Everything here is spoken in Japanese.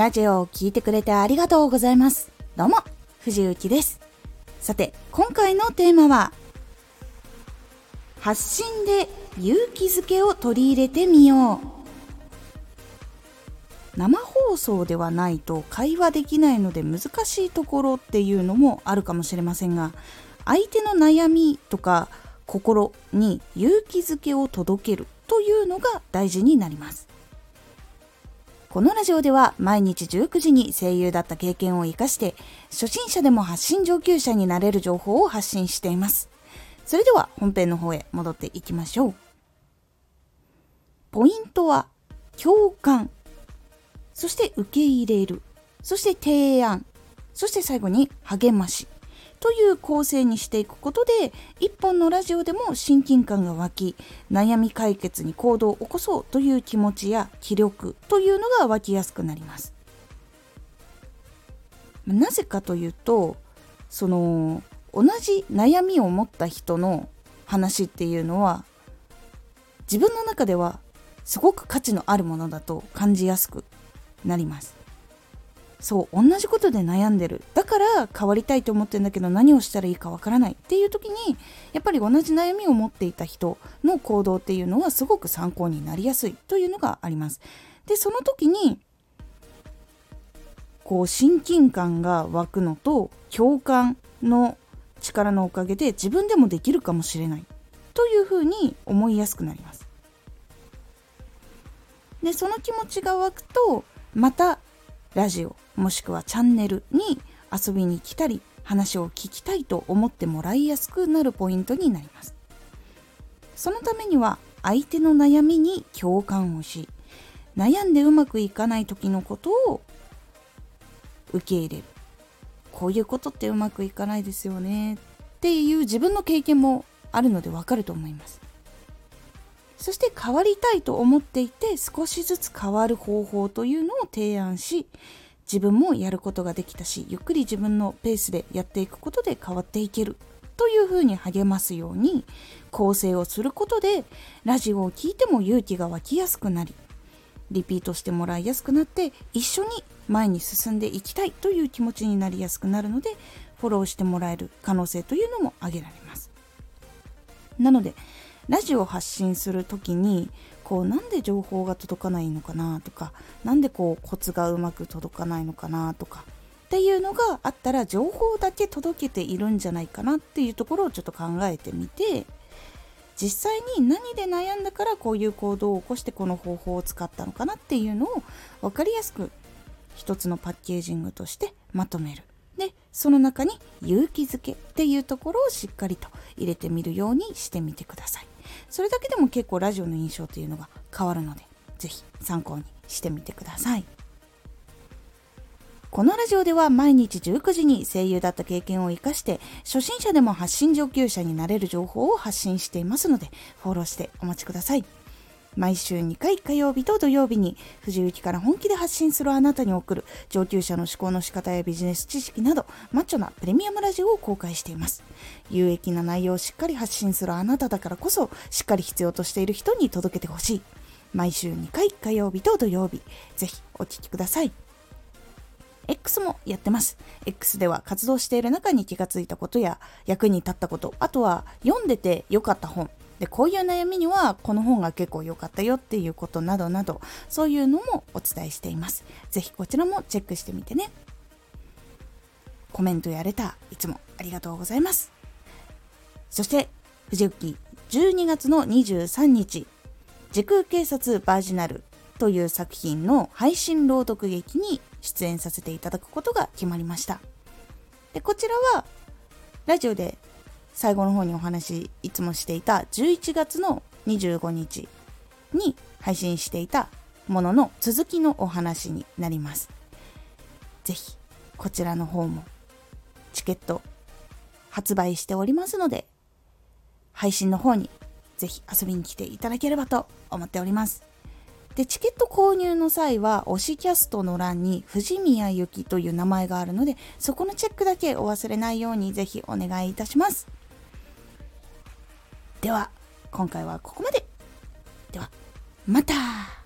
ラジオを聴いてくれてありがとうございます。どうも、藤幸です。さて、今回のテーマは、発信で勇気づけを取り入れてみよう。生放送ではないと会話できないので難しいところっていうのもあるかもしれませんが、相手の悩みとか心に勇気づけを届けるというのが大事になります。このラジオでは毎日19時に声優だった経験を活かして初心者でも発信上級者になれる情報を発信しています。それでは本編の方へ戻っていきましょう。ポイントは共感、そして受け入れる、そして提案、そして最後に励ましという構成にしていくことで一本のラジオでも親近感が湧き悩み解決に行動を起こそうという気持ちや気力というのが湧きやすくなります。なぜかというとその同じ悩みを持った人の話っていうのは自分の中ではすごく価値のあるものだと感じやすくなります。そう同じことで悩んでる。だから変わりたいと思ってるんだけど何をしたらいいかわからないっていう時にやっぱり同じ悩みを持っていた人の行動っていうのはすごく参考になりやすいというのがあります。でその時にこう親近感が湧くのと共感の力のおかげで自分でもできるかもしれないというふうに思いやすくなります。でその気持ちが湧くとまたラジオもしくはチャンネルに遊びに来たり話を聞きたいと思ってもらいやすくなるポイントになります。そのためには相手の悩みに共感をし悩んでうまくいかない時のことを受け入れる。こういうことってうまくいかないですよね。っていう自分の経験もあるのでわかると思います。そして変わりたいと思っていて少しずつ変わる方法というのを提案し自分もやることができたしゆっくり自分のペースでやっていくことで変わっていける。というふうに励ますように構成をすることでラジオを聴いても勇気が湧きやすくなりリピートしてもらいやすくなって一緒に前に進んでいきたいという気持ちになりやすくなるのでフォローしてもらえる可能性というのも挙げられます。なのでラジオを発信する時にこうなんで情報が届かないのかなとか何でこうコツがうまく届かないのかなとかっていうのがあったら情報だけ届けているんじゃないかなっていうところをちょっと考えてみて実際に何で悩んだからこういう行動を起こしてこの方法を使ったのかなっていうのを分かりやすく一つのパッケージングとしてまとめる。でその中に勇気づけっていうところをしっかりと入れてみるようにしてみてください。それだけでも結構ラジオの印象というのが変わるので是非参考にしてみてくださいこのラジオでは毎日19時に声優だった経験を生かして初心者でも発信上級者になれる情報を発信していますのでフォローしてお待ちください。毎週2回火曜日と土曜日に藤雪から本気で発信するあなたに送る上級者の思考の仕方やビジネス知識などマッチョなプレミアムラジオを公開しています。有益な内容をしっかり発信するあなただからこそしっかり必要としている人に届けてほしい。毎週2回火曜日と土曜日。ぜひお聴きください。X もやってます。X では活動している中に気がついたことや役に立ったこと、あとは読んでて良かった本、でこういう悩みにはこの本が結構良かったよっていうことなどなどそういうのもお伝えしています。是非こちらもチェックしてみてね。コメントやレターいつもありがとうございます。そして藤幸12月の23日時空警察バージナルという作品の配信朗読劇に出演させていただくことが決まりました。でこちらはラジオで最後の方にお話いつもしていた11月の25日に配信していたものの続きのお話になります。ぜひこちらの方もチケット発売しておりますので配信の方にぜひ遊びに来ていただければと思っております。でチケット購入の際は推しキャストの欄に藤宮ゆきという名前があるのでそこのチェックだけお忘れないようにぜひお願いいたします。では今回はここまで。ではまた。